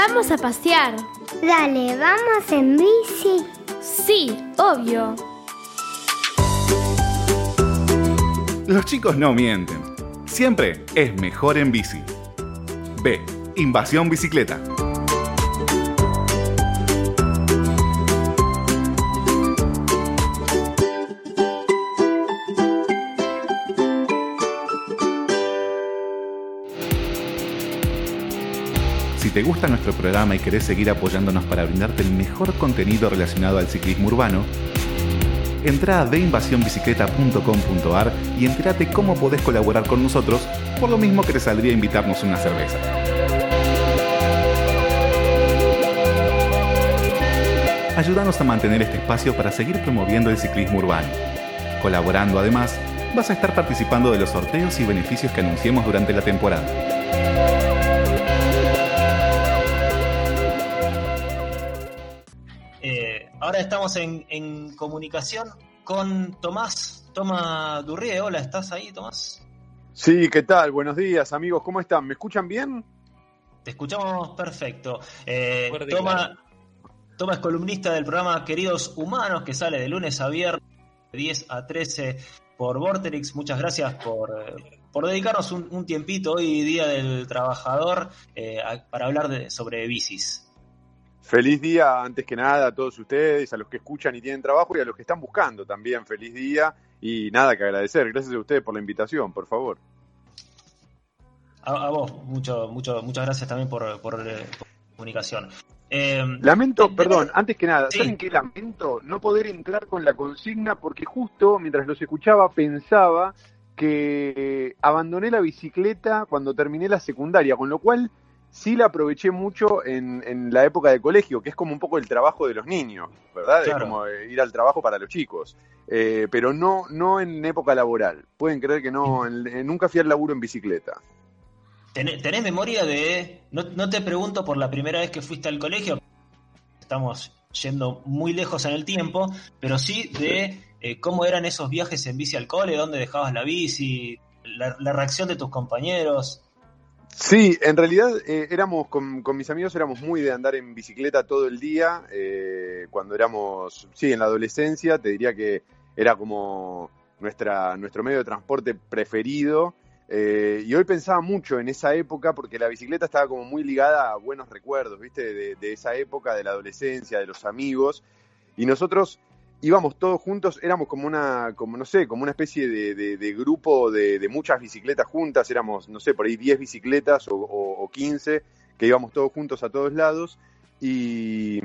Vamos a pasear. Dale, vamos en bici. Sí, obvio. Los chicos no mienten. Siempre es mejor en bici. B. Invasión bicicleta. Te gusta nuestro programa y querés seguir apoyándonos para brindarte el mejor contenido relacionado al ciclismo urbano, entra a deinvasionbicicleta.com.ar y entérate cómo podés colaborar con nosotros, por lo mismo que te saldría invitarnos una cerveza. Ayúdanos a mantener este espacio para seguir promoviendo el ciclismo urbano. Colaborando además, vas a estar participando de los sorteos y beneficios que anunciemos durante la temporada. Ahora estamos en, en comunicación con Tomás, Tomás Durrie. Hola, ¿estás ahí, Tomás? Sí, ¿qué tal? Buenos días, amigos, ¿cómo están? ¿Me escuchan bien? Te escuchamos perfecto. Eh, Toma, es columnista del programa Queridos Humanos, que sale de lunes a viernes, de 10 a 13 por Vorterix. Muchas gracias por, por dedicarnos un, un tiempito hoy, Día del Trabajador, eh, a- para hablar de, sobre bicis. Feliz día, antes que nada, a todos ustedes, a los que escuchan y tienen trabajo y a los que están buscando también. Feliz día y nada que agradecer. Gracias a ustedes por la invitación, por favor. A, a vos, mucho, mucho, muchas gracias también por, por, eh, por comunicación. Eh, Lamento, te- perdón, antes que nada, Sí. ¿saben qué lamento? No poder entrar con la consigna porque justo mientras los escuchaba pensaba que abandoné la bicicleta cuando terminé la secundaria, con lo cual sí la aproveché mucho en, en la época de colegio, que es como un poco el trabajo de los niños, ¿verdad? Claro. Es como eh, ir al trabajo para los chicos, Eh, pero no, no en época laboral. Pueden creer que no, en- en- nunca fui al laburo en bicicleta. ¿Tenés, tenés memoria de.? No, no te pregunto por la primera vez que fuiste al colegio, estamos yendo muy lejos en el tiempo, pero sí de eh, cómo eran esos viajes en bici al cole, dónde dejabas la bici, la, la reacción de tus compañeros. Sí, en realidad eh, éramos con, mis amigos éramos muy de andar en bicicleta todo el día. eh, cuando éramos, sí, en la adolescencia, te diría que era como nuestra, nuestro medio de transporte preferido. eh, y hoy pensaba mucho en esa época porque la bicicleta estaba como muy ligada a buenos recuerdos, ¿viste? De esa época, de la adolescencia, de los amigos. Y nosotros íbamos todos juntos, éramos como una, como no sé, como una especie de, de- de grupo de, de muchas bicicletas juntas, éramos, no sé, por ahí 10 bicicletas o, o- o 15, que íbamos todos juntos a todos lados, y,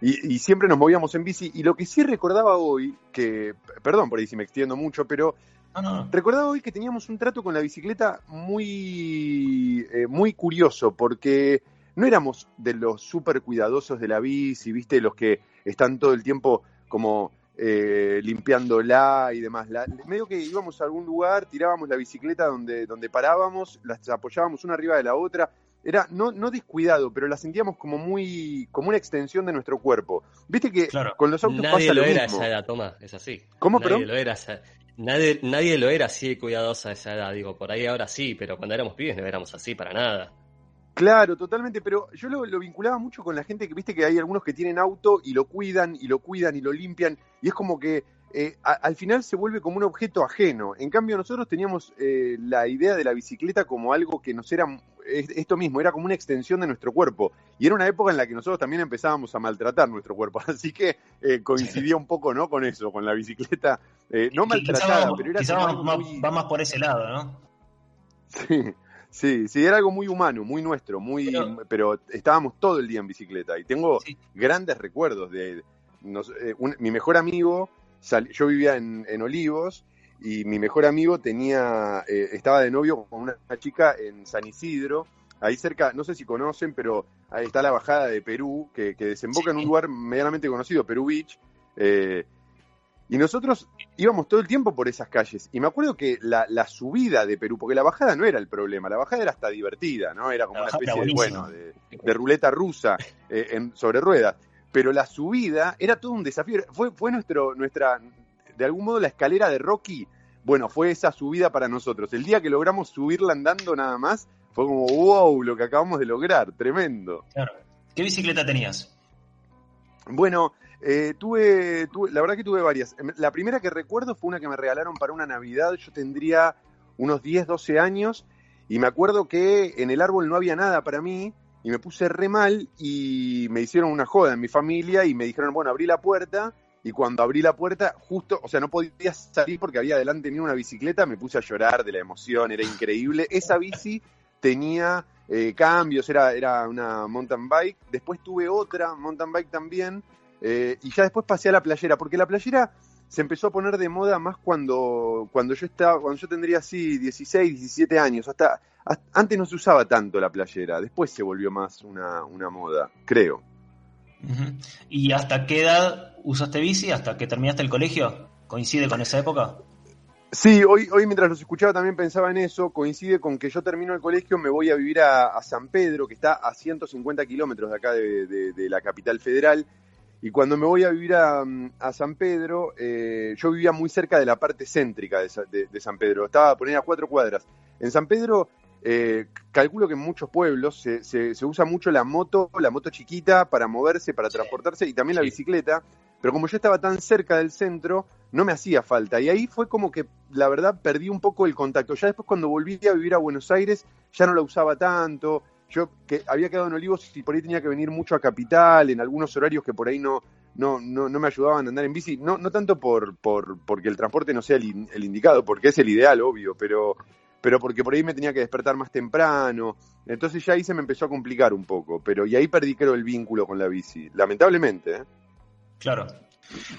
y- y siempre nos movíamos en bici, y lo que sí recordaba hoy, que, perdón por ahí si me extiendo mucho, pero No, no, no. Recordaba hoy que teníamos un trato con la bicicleta muy, eh, muy curioso, porque no éramos de los súper cuidadosos de la bici, viste, los que están todo el tiempo como eh, limpiándola y demás. La- medio que íbamos a algún lugar, tirábamos la bicicleta donde, donde parábamos, las apoyábamos una arriba de la otra. Era no, no descuidado, pero la sentíamos como muy, como una extensión de nuestro cuerpo. Viste que Claro. con los autos Nadie pasa lo lo era mismo. esa edad, Tomás, es así. ¿Cómo, nadie perdón? lo era esa- nadie, nadie lo era así de cuidadoso a esa edad, digo, por ahí ahora sí, pero cuando éramos pibes no éramos así para nada. Claro, totalmente, pero yo lo, lo vinculaba mucho con la gente que viste que hay algunos que tienen auto y lo cuidan y lo cuidan y lo limpian y es como que eh, a- al final se vuelve como un objeto ajeno. En cambio nosotros teníamos eh, la idea de la bicicleta como algo que nos era es- esto mismo, era como una extensión de nuestro cuerpo y era una época en la que nosotros también empezábamos a maltratar nuestro cuerpo, así que eh, coincidía un poco no con eso, con la bicicleta eh, no maltratada, pero era quizá va- muy- va más por ese lado, ¿no? Sí, sí, sí, era algo muy humano, muy nuestro, muy, Pero- pero, estábamos todo el día en bicicleta y tengo Sí. grandes recuerdos de, nos- eh, un- mi mejor amigo, sal- yo vivía en, en Olivos y mi mejor amigo tenía, eh, estaba de novio con una chica en San Isidro, ahí cerca, no sé si conocen, pero ahí está la bajada de Perú, que, que desemboca en un lugar medianamente conocido, Perú Beach, eh, y nosotros íbamos todo el tiempo por esas calles. Y me acuerdo que la, la subida de Perú, porque la bajada no era el problema, la bajada era hasta divertida, ¿no? Era como La una especie de, bueno, de ruleta rusa eh, en- sobre ruedas. Pero la subida era todo un desafío. Fue, fue nuestro, nuestra, de algún modo, la escalera de Rocky. Bueno, fue esa subida para nosotros. El día que logramos subirla andando nada más, fue como, wow, lo que acabamos de lograr, tremendo. Claro. ¿Qué bicicleta tenías? Bueno, eh, tuve, tuve, la verdad que tuve varias. Em, La primera que recuerdo fue una que me regalaron para una Navidad. Yo tendría unos 10, 12 años y me acuerdo que en el árbol no había nada para mí y me puse re mal y me hicieron una joda en mi familia y me dijeron, bueno, abrí la puerta y cuando abrí la puerta, justo, o sea, no podía salir porque había delante mío una bicicleta, me puse a llorar de la emoción, era increíble. Esa bici tenía eh, cambios, era, era una mountain bike. Después tuve otra mountain bike también eh, y ya después pasé a la playera, porque la playera se empezó a poner de moda más cuando, cuando yo estaba, cuando yo tendría así 16, 17 años. Hasta, hasta- antes no se usaba tanto la playera, después se volvió más una, una moda, creo. ¿Y hasta qué edad usaste bici? ¿Hasta que terminaste el colegio? ¿Coincide con esa época? Sí, hoy, hoy mientras los escuchaba también pensaba en eso, coincide con que yo termino el colegio, me voy a vivir a, a San Pedro, que está a 150 kilómetros de acá de, de- de la capital federal, y cuando me voy a vivir a, mm, a San Pedro, eh, yo vivía muy cerca de la parte céntrica de, de- de San Pedro, estaba a poner a cuatro cuadras. En San Pedro, eh, calculo que en muchos pueblos se, se- se usa mucho la moto, la moto chiquita para moverse, para transportarse, y también la bicicleta, pero como yo estaba tan cerca del centro, no me hacía falta. Y ahí fue como que, la verdad, perdí un poco el contacto. Ya después cuando volví a vivir a Buenos Aires, ya no la usaba tanto. Yo que había quedado en Olivos y por ahí tenía que venir mucho a Capital, en algunos horarios que por ahí no, no, no, no me ayudaban a andar en bici. No, no tanto por, por porque el transporte no sea el, el indicado, porque es el ideal, obvio, pero, pero porque por ahí me tenía que despertar más temprano. Entonces ya ahí se me empezó a complicar un poco. Pero, y ahí perdí, creo, el vínculo con la bici. Lamentablemente, ¿eh? Claro.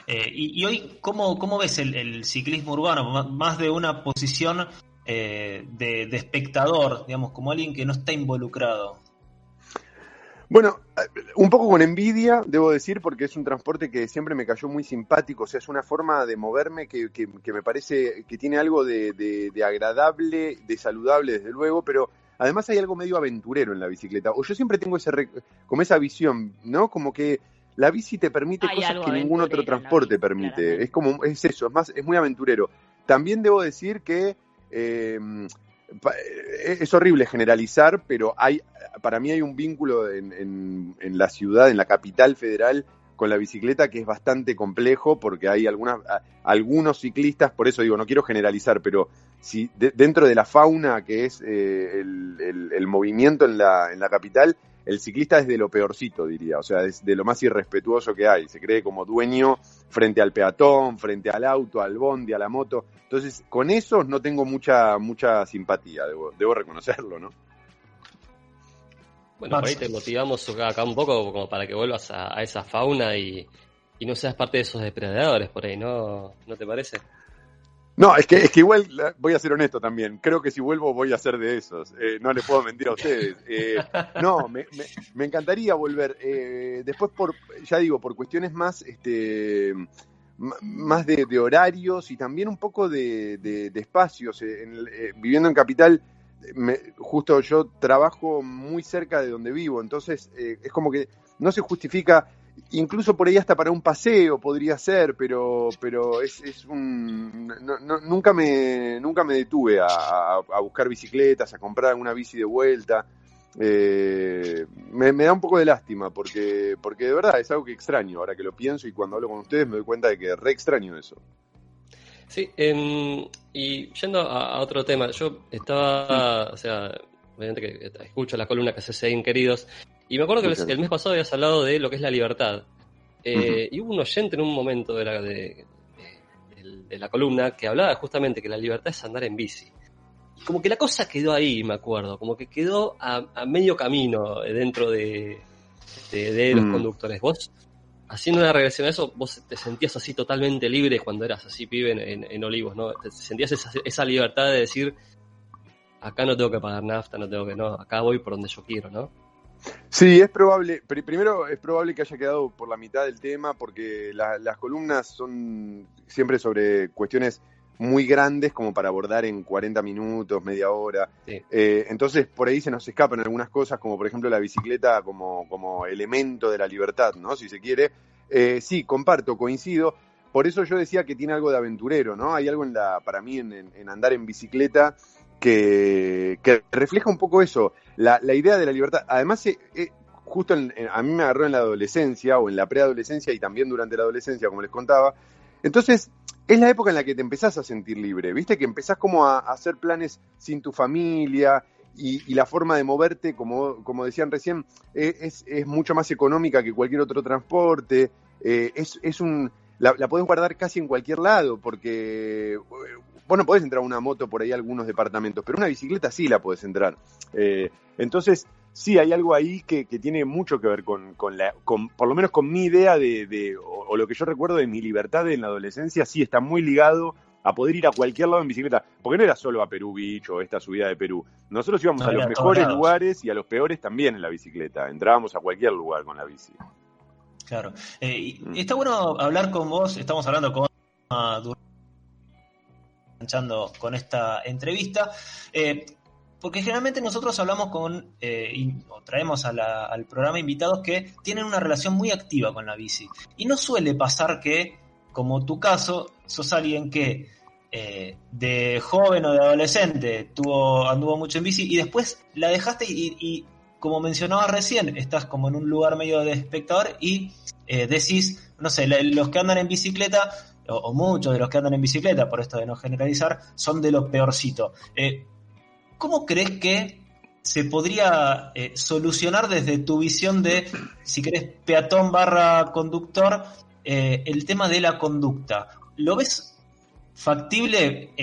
Eh, y, hoy, ¿cómo, cómo ves el, ciclismo urbano? Más de una posición eh, de, de espectador, digamos, como alguien que no está involucrado. Bueno, un poco con envidia, debo decir, porque es un transporte que siempre me cayó muy simpático, o sea, es una forma de moverme que, que- que me parece que tiene algo de, de- de agradable, de saludable, desde luego, pero además hay algo medio aventurero en la bicicleta, o yo siempre tengo ese como esa visión, ¿no? Como que la bici te permite Hay cosas que ningún otro transporte bici, permite, claramente. es como, es eso, es más, es muy aventurero. También debo decir que eh, eh, es horrible generalizar, pero hay, para mí hay un vínculo en, en- la ciudad, en la capital federal, con la bicicleta que es bastante complejo porque hay algunos ciclistas, por eso digo, no quiero generalizar, pero si de- dentro de la fauna que es eh, el, el- el movimiento en la, en la capital, el ciclista es de lo peorcito, diría, o sea, es de lo más irrespetuoso que hay, se cree como dueño frente al peatón, frente al auto, al bondi, a la moto. Entonces, con esos no tengo mucha mucha simpatía, debo, debo reconocerlo, ¿no? Bueno, por ahí te motivamos acá, acá un poco como para que vuelvas a, a esa fauna y, y no seas parte de esos depredadores por ahí, ¿no? ¿No te parece? No, es que, es que igual voy a ser honesto también. Creo que si vuelvo voy a ser de esos. Eh, no les puedo mentir a ustedes. Eh, no, me, encantaría volver. Eh, después, por, ya digo, por cuestiones más, este, más de, horarios y también un poco de, espacios. Viviendo en capital, me- justo yo trabajo muy cerca de donde vivo, entonces es como que no se justifica incluso por ahí hasta para un paseo podría ser, pero, pero es, es un no- no- nunca me nunca me detuve a, a- buscar bicicletas, a comprar una bici de vuelta. Eh, me, me da un poco de lástima porque, porque de verdad es algo que extraño ahora que lo pienso y cuando hablo con ustedes me doy cuenta de que re extraño eso. Sí, em, y yendo a, a otro tema, yo estaba, o sea, obviamente que escucho la columna que hace en Queridos, y me acuerdo que el, el mes pasado habías hablado de lo que es la libertad. Eh, Y hubo un oyente en un momento de la, de, de- de la columna que hablaba justamente que la libertad es andar en bici. Y como que la cosa quedó ahí, me acuerdo, como que quedó a, a medio camino dentro de, de, de los Mm. conductores. Vos, haciendo una regresión a eso, vos te sentías así totalmente libre cuando eras así pibe en, en- en Olivos, ¿no? Te sentías esa, esa libertad de decir, acá no tengo que pagar nafta, no tengo que, no, acá voy por donde yo quiero, ¿no? Sí, es probable. pri- Primero, es probable que haya quedado por la mitad del tema, porque la- las columnas son siempre sobre cuestiones muy grandes, como para abordar en 40 minutos, media hora. Sí. Eh, entonces, por ahí se nos escapan algunas cosas, como por ejemplo la bicicleta como, como elemento de la libertad, ¿no? Si se quiere. Eh, sí, comparto, coincido. Por eso yo decía que tiene algo de aventurero, ¿no? Hay algo en la, para mí en- en andar en bicicleta que, refleja un poco eso, la, idea de la libertad. Además, eh, eh, justo a mí me agarró en la adolescencia o en la preadolescencia y también durante la adolescencia, como les contaba. Entonces, es la época en la que te empezás a sentir libre, ¿viste? Que empezás como a, hacer planes sin tu familia y, la forma de moverte, como, como decían recién, e, es, es, mucho más económica que cualquier otro transporte. Eh, es, es un, la, la podés guardar casi en cualquier lado, porque vos no podés entrar a una moto por ahí a algunos departamentos, pero una bicicleta sí la podés entrar. Eh, entonces, sí, hay algo ahí que, tiene mucho que ver con, la, con, por lo menos con mi idea de, o, lo que yo recuerdo de mi libertad en la adolescencia, sí está muy ligado a poder ir a cualquier lado en bicicleta, porque no era solo a Perú Beach o esta subida de Perú. Nosotros íbamos a los mejores lugares y a los peores también en la bicicleta. Entrábamos a cualquier lugar con la bici. Claro. Eh. Está bueno hablar con vos, estamos hablando con con esta entrevista, eh, porque generalmente nosotros hablamos con, eh, o traemos al programa invitados que tienen una relación muy activa con la bici. Y no suele pasar que, como tu caso, sos alguien que eh, de joven o de adolescente tuvo, anduvo mucho en bici y después la dejaste y, como mencionabas recién, estás como en un lugar medio de espectador y decís, no sé, los que andan en bicicleta o, muchos de los que andan en bicicleta, por esto de no generalizar, son de los peorcitos. Eh, ¿Cómo crees que se podría eh, solucionar desde tu visión de, si querés, peatón barra conductor, eh, el tema de la conducta? ¿Lo ves factible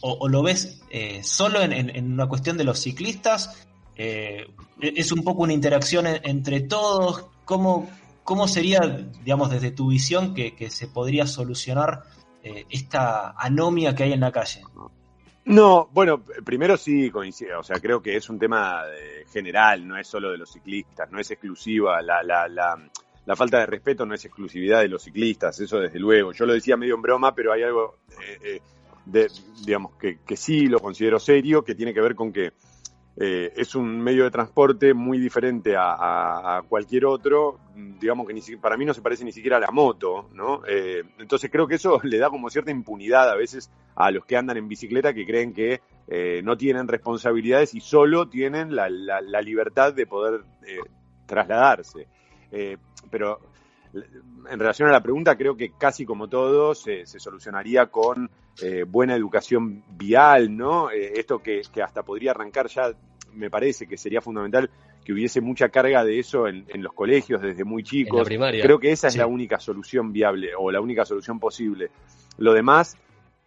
o, lo ves solo en, una cuestión de los ciclistas? ¿Es un poco una interacción entre todos? ¿Cómo, ¿Cómo sería, digamos, desde tu visión que, se podría solucionar eh, esta anomia que hay en la calle? No, bueno, primero sí coincido, o sea, creo que es un tema eh, general, no es solo de los ciclistas, no es exclusiva, la, la, la, falta de respeto no es exclusividad de los ciclistas, eso desde luego. Yo lo decía medio en broma, pero hay algo, eh, de, digamos, que, que sí lo considero serio, que tiene que ver con que eh, es un medio de transporte muy diferente a, cualquier otro, digamos que ni, para mí no se parece ni siquiera a la moto, ¿no? Eh, entonces creo que eso le da como cierta impunidad a veces a los que andan en bicicleta que creen que eh, no tienen responsabilidades y solo tienen la, libertad de poder trasladarse. pero en relación a la pregunta, creo que casi como todo se, solucionaría con buena educación vial, ¿no? esto que, que, hasta podría arrancar ya me parece que sería fundamental que hubiese mucha carga de eso en, los colegios desde muy chicos. Creo que esa es la única solución viable o la única solución posible. Lo demás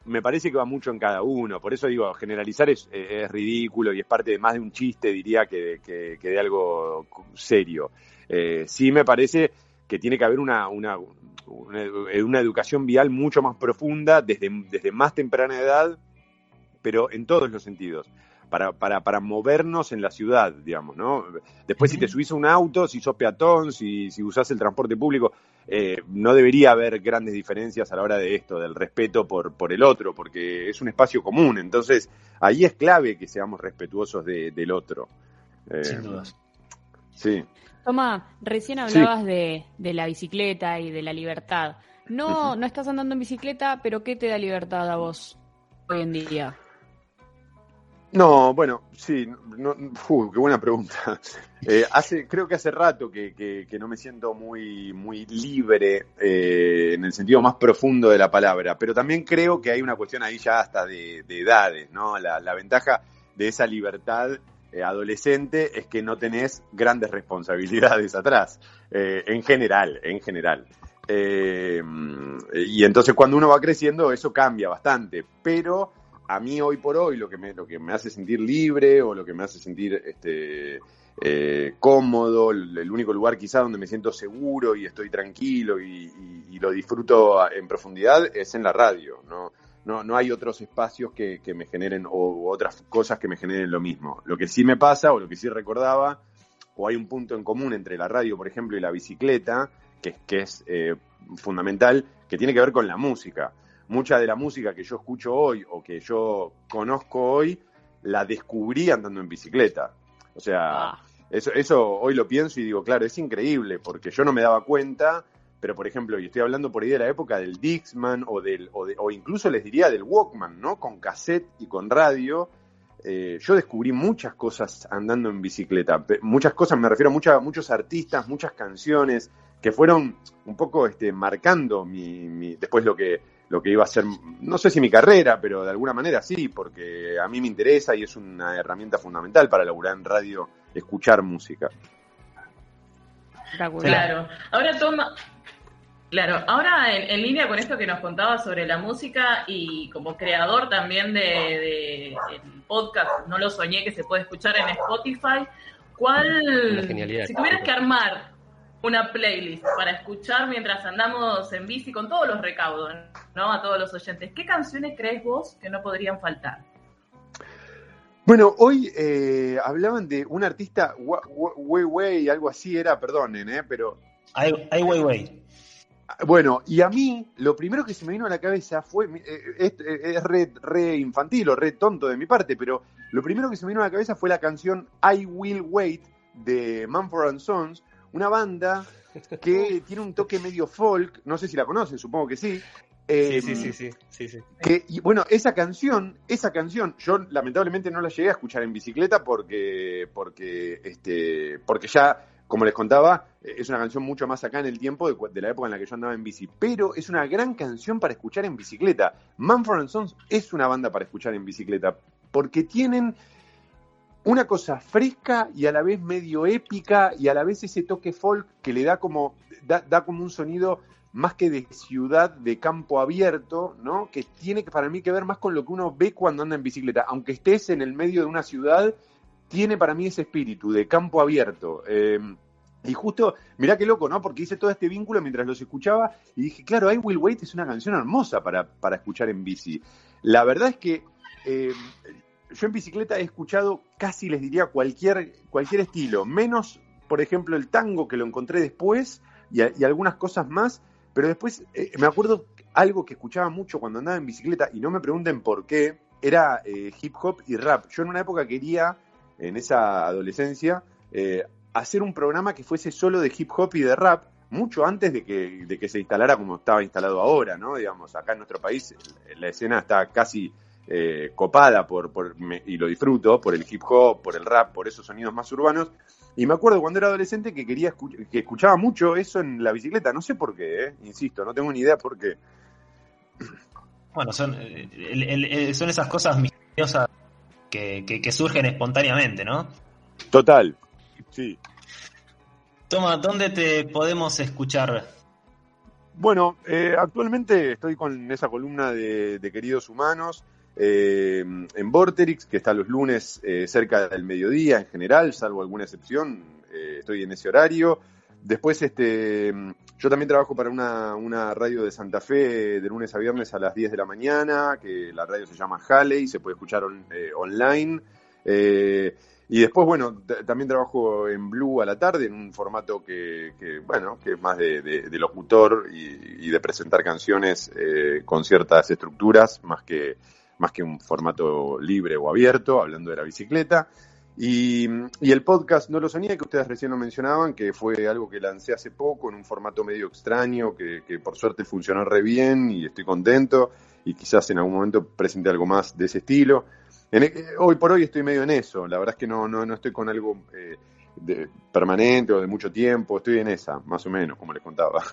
me parece que va mucho en cada uno. Por eso digo, generalizar es, ridículo y es parte de más de un chiste, diría, que, de algo serio. Eh, sí me parece que tiene que haber una, una, una, educación vial mucho más profunda desde, desde más temprana edad, pero en todos los sentidos para, para, para movernos en la ciudad, digamos, ¿no? Después, si te subís a un auto, si sos peatón, si, si usás el transporte público, eh, no debería haber grandes diferencias a la hora de esto, del respeto por, por el otro, porque es un espacio común. Entonces, ahí es clave que seamos respetuosos del otro. Eh, Sin dudas. Sí. Toma, recién hablabas de, de, la bicicleta y de la libertad. No, no estás andando en bicicleta, pero ¿qué te da libertad a vos hoy en día? No, bueno, sí, no, qué buena pregunta. Eh, hace, creo que hace rato que, no me siento muy, muy libre eh, en el sentido más profundo de la palabra, pero también creo que hay una cuestión ahí ya hasta de, edades, ¿no? La, ventaja de esa libertad eh, adolescente es que no tenés grandes responsabilidades atrás, en general, en general. y entonces cuando uno va creciendo eso cambia bastante, pero a mí hoy por hoy lo que me, lo que me hace sentir libre o lo que me hace sentir este, eh, cómodo, el, único lugar quizá donde me siento seguro y estoy tranquilo y, lo disfruto en profundidad es en la radio. No, no, no hay otros espacios que, me generen o otras cosas que me generen lo mismo. Lo que sí me pasa o lo que sí recordaba, o hay un punto en común entre la radio, por ejemplo, y la bicicleta, que, que es eh, fundamental, que tiene que ver con la música mucha de la música que yo escucho hoy o que yo conozco hoy, la descubrí andando en bicicleta. O sea, ah. eso, eso hoy lo pienso y digo, claro, es increíble, porque yo no me daba cuenta, pero por ejemplo, y estoy hablando por ahí de la época del Dixman o, del, o, incluso les diría del Walkman, ¿no? Con cassette y con radio. eh, yo descubrí muchas cosas andando en bicicleta. Muchas cosas, me refiero a muchos artistas, muchas canciones que fueron un poco este, marcando mi, después lo que, lo que iba a ser, no sé si mi carrera, pero de alguna manera sí, porque a mí me interesa y es una herramienta fundamental para laburar en radio, escuchar música. Claro. Ahora toma, Claro, ahora en, línea con esto que nos contaba sobre la música y como creador también de, podcast, no lo soñé que se puede escuchar en Spotify, ¿cuál, si tuvieras que armar una playlist para escuchar mientras andamos en bici con todos los recaudos, ¿no? A todos los oyentes, ¿qué canciones crees vos que no podrían faltar? Bueno, hoy eh, hablaban de un artista, Wei Wei, algo así era, perdonen, ¿eh? pero... Ai Weiwei. Bueno, y a mí lo primero que se me vino a la cabeza fue, eh, es, es re, infantil o re tonto de mi parte, pero lo primero que se me vino a la cabeza fue la canción I Will Wait de Mumford Sons, una banda que tiene un toque medio folk, no sé si la conocen, supongo que sí. sí, sí, sí, sí, sí, Que, y bueno, esa canción, esa canción, yo lamentablemente no la llegué a escuchar en bicicleta porque, porque, este, porque ya como les contaba, es una canción mucho más acá en el tiempo de, la época en la que yo andaba en bici, pero es una gran canción para escuchar en bicicleta. Manfred Sons es una banda para escuchar en bicicleta, porque tienen una cosa fresca y a la vez medio épica y a la vez ese toque folk que le da como, da, como un sonido más que de ciudad, de campo abierto, ¿no? Que tiene para mí que ver más con lo que uno ve cuando anda en bicicleta. Aunque estés en el medio de una ciudad, tiene para mí ese espíritu de campo abierto. Em, y justo, mirá qué loco, ¿no? Porque hice todo este vínculo mientras los escuchaba y dije, claro, I Will Wait es una canción hermosa para, para escuchar en bici. La verdad es que em, yo en bicicleta he escuchado casi, les diría, cualquier, cualquier estilo, menos, por ejemplo, el tango que lo encontré después y, algunas cosas más, pero después eh, me acuerdo algo que escuchaba mucho cuando andaba en bicicleta y no me pregunten por qué, era eh, hip hop y rap. Yo en una época quería en esa adolescencia, eh, hacer un programa que fuese solo de hip hop y de rap, mucho antes de que, de que se instalara como estaba instalado ahora, ¿no? Digamos, acá en nuestro país la escena está casi eh, copada por, por y lo disfruto, por el hip hop, por el rap, por esos sonidos más urbanos. Y me acuerdo cuando era adolescente que quería que escuchaba mucho eso en la bicicleta, no sé por qué, eh, insisto, no tengo ni idea por qué. Bueno, son, son esas cosas misteriosas que, surgen espontáneamente, ¿no? Total, sí. Toma, ¿dónde te podemos escuchar? Bueno, eh, actualmente estoy con esa columna de, Queridos Humanos eh, en Vorterix, que está los lunes eh, cerca del mediodía en general, salvo alguna excepción, estoy en ese horario. Después, este, yo también trabajo para una, radio de Santa Fe de lunes a viernes a las 10 de la mañana, que la radio se llama Halley, se puede escuchar eh, online. Eh, y después, bueno, también trabajo en Blue a la tarde, en un formato que, bueno, que es más de, locutor y, de presentar canciones eh, con ciertas estructuras, más que, más que un formato libre o abierto, hablando de la bicicleta. Y, el podcast No lo soñé, que ustedes recién lo mencionaban, que fue algo que lancé hace poco en un formato medio extraño, que, por suerte funcionó re bien y estoy contento. Y quizás en algún momento presente algo más de ese estilo. E, hoy por hoy estoy medio en eso. La verdad es que no, no, no estoy con algo eh, de, permanente o de mucho tiempo. Estoy en esa, más o menos, como les contaba.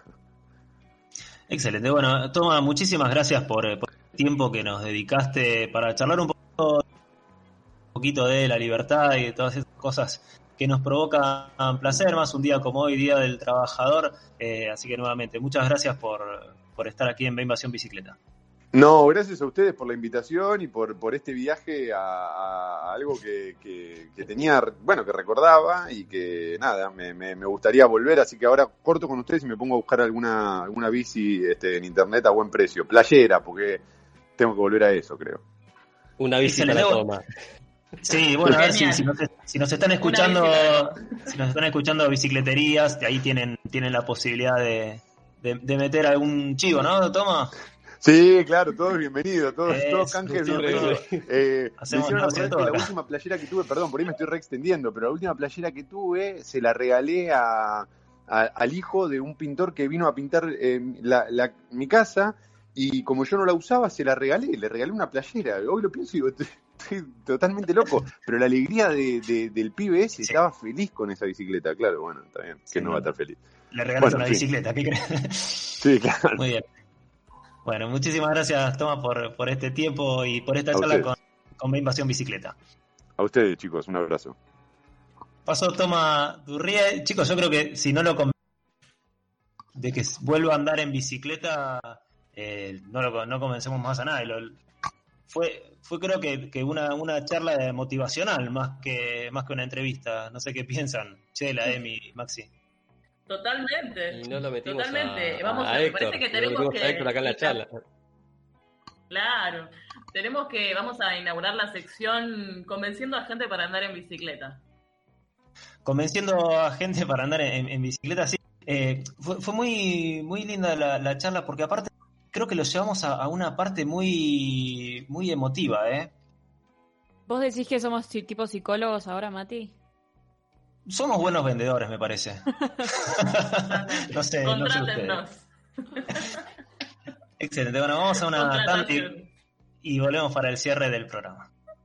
Excelente. Bueno, Toma, muchísimas gracias por, por el tiempo que nos dedicaste para charlar un poco poquito de la libertad y de todas esas cosas que nos provocan placer, más un día como hoy, Día del Trabajador. Eh, así que nuevamente, muchas gracias por, estar aquí en Invasión Bicicleta. No, gracias a ustedes por la invitación y por, por este viaje a, algo que, tenía, bueno, que recordaba y que nada, me, me, gustaría volver, así que ahora corto con ustedes y me pongo a buscar alguna, alguna bici este, en internet a buen precio, playera, porque tengo que volver a eso, creo. Una bici para toma. Sí, bueno, a ver si, nos, están escuchando, si nos están escuchando bicicleterías, ahí tienen, tienen la posibilidad de, meter algún chivo, ¿no? Toma. Sí, claro, todo es bienvenido, todo, todo canje bienvenido. Eh, la última playera que tuve, perdón, por ahí me estoy reextendiendo, pero la última playera que tuve se la regalé a, al hijo de un pintor que vino a pintar eh, mi casa y como yo no la usaba, se la regalé, le regalé una playera. Hoy lo pienso y digo, estoy totalmente loco. Pero la alegría de, de- del pibe ese, estaba feliz con esa bicicleta, claro, bueno, está bien, que Sí, no va a estar feliz. Le regalas Bueno, una sí. bicicleta, ¿qué crees? Sí, claro. Muy bien. Bueno, muchísimas gracias, Toma, por, por este tiempo y por esta A charla ustedes. con, con Invasión Bicicleta. A ustedes, chicos, un abrazo. Pasó Toma Durrie. Chicos, yo creo que si no lo de que vuelva a andar en bicicleta, eh, no lo no convencemos más a nadie. Lo- fue, fue creo que, que una, una charla motivacional más que, más que una entrevista. No sé qué piensan. Chela, Emi, Maxi. Totalmente. Y no lo metimos Totalmente. a, Vamos a a- me Héctor. parece que tenemos que- a Héctor acá en la charla. Claro. Tenemos que, vamos a inaugurar la sección convenciendo a gente para andar en bicicleta. convenciendo a gente para andar en, en bicicleta, sí. Eh, fue, fue muy, muy linda la, la charla porque aparte creo que lo llevamos a, a una parte muy, muy emotiva, ¿eh? ¿Vos decís que somos tipo psicólogos ahora, Mati? Somos buenos vendedores, me parece. no sé, no sé ustedes. Excelente, bueno, vamos a una tanda y volvemos para el cierre del programa.